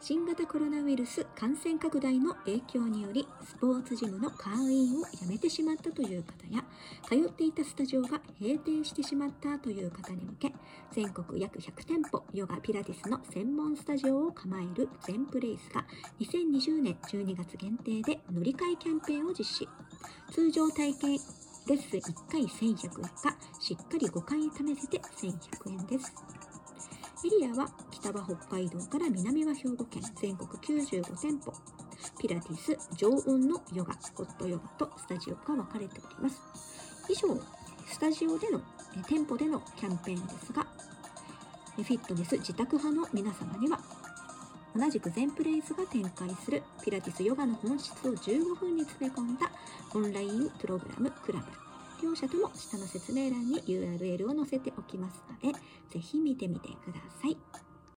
新型コロナウイルス感染拡大の影響によりスポーツジムの会員を辞めてしまったという方や通っていたスタジオが閉店してしまったという方に向け全国約100店舗ヨガピラティスの専門スタジオを構える全プレイスが2020年12月限定で乗り換えキャンペーンを実施。通常体験レッスン1回1100円がしっかり5回試せて1100円です。エリアは北は北海道から南は兵庫県全国95店舗。ピラティス常温のヨガホットヨガとスタジオが分かれております。以上スタジオでの店舗でのキャンペーンですがフィットネス自宅派の皆様には同じく全プレイスが展開するピラティスヨガの本質を15分に詰め込んだオンラインプログラムクラブ。ル両者とも下の説明欄に URL を載せておきますのでぜひ見てみてください。